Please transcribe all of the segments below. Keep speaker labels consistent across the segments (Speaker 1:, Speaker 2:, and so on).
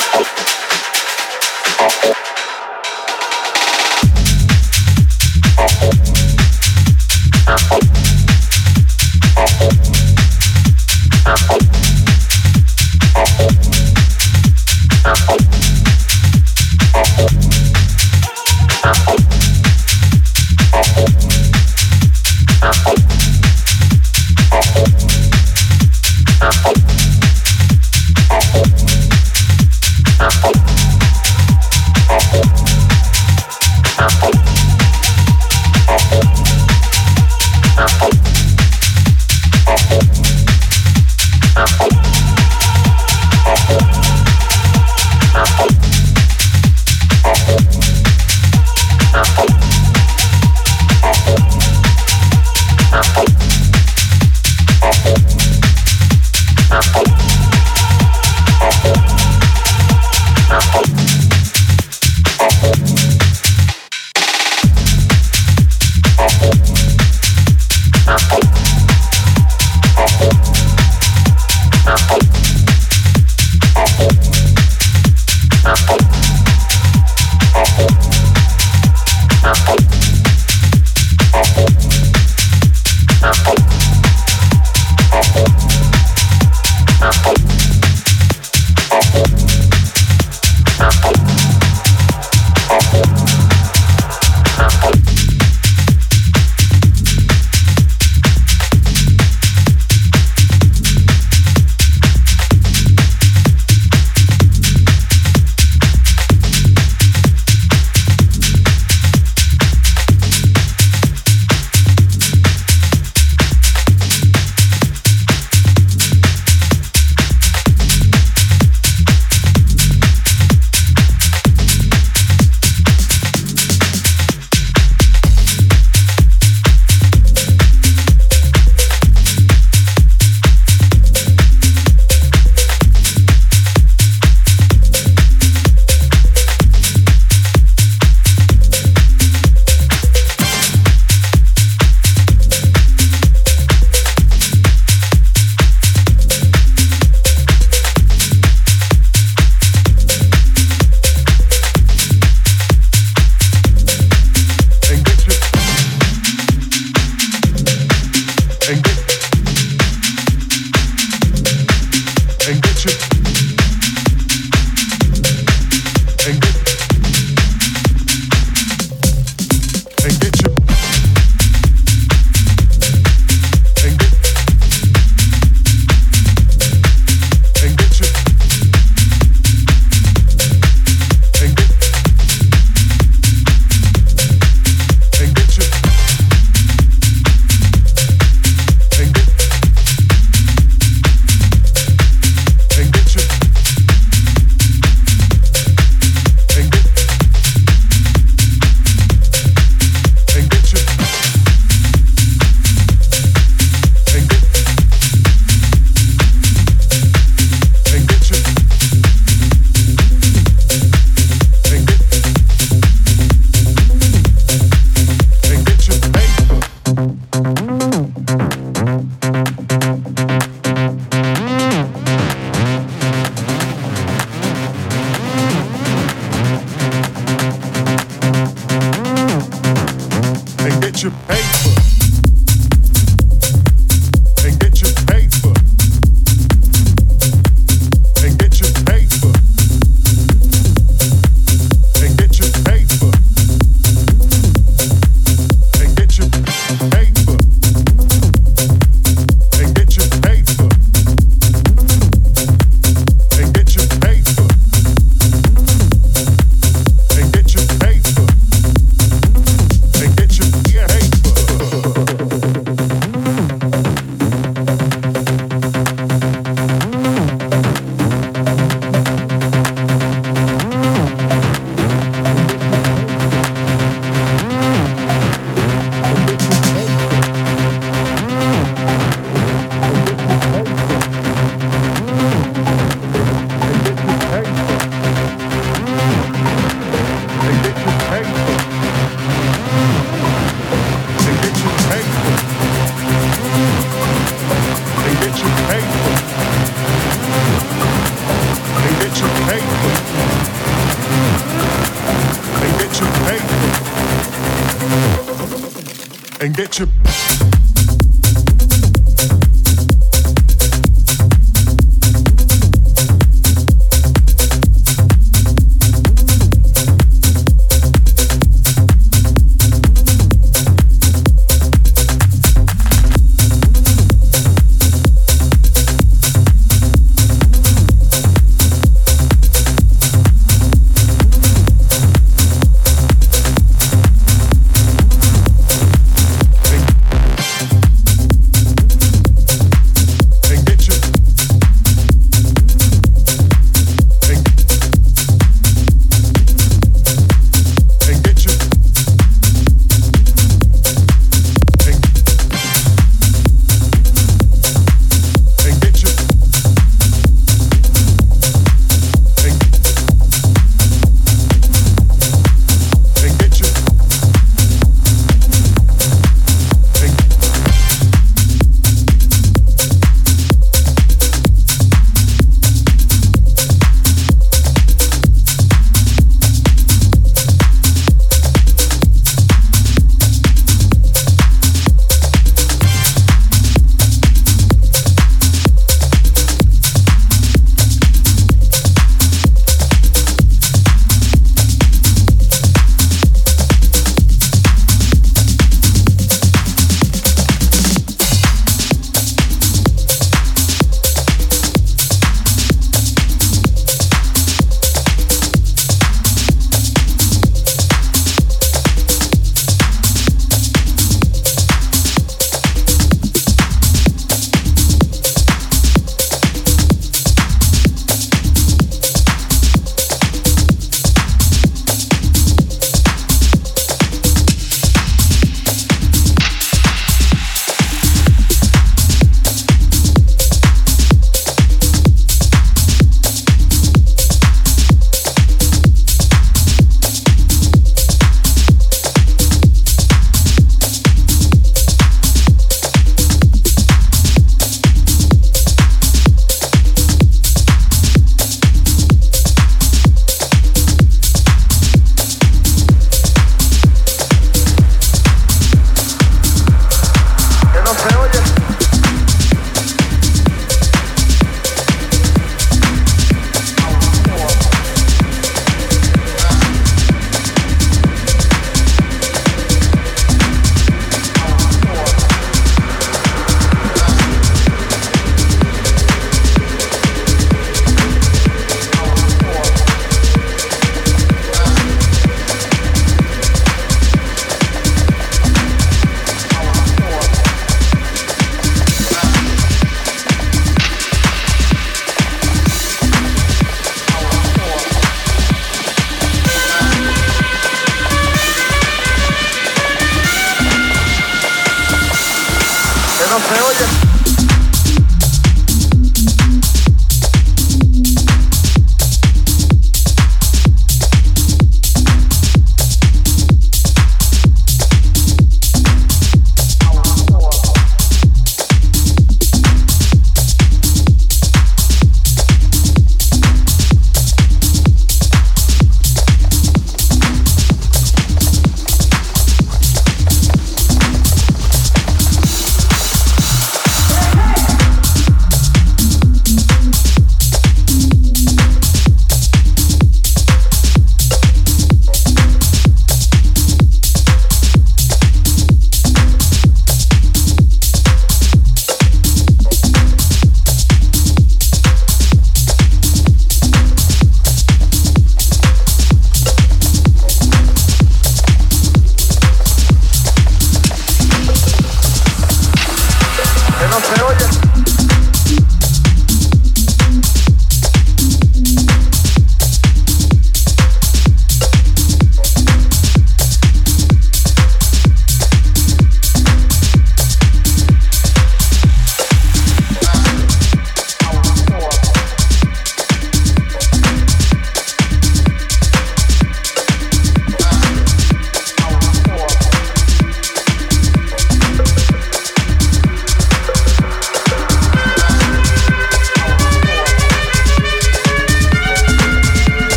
Speaker 1: Perfect.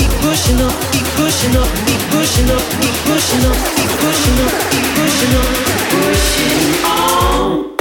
Speaker 1: keep pushing up, keep pushing up, keep pushing up, keep pushing up, keep pushing up, keep pushing up, pushing on.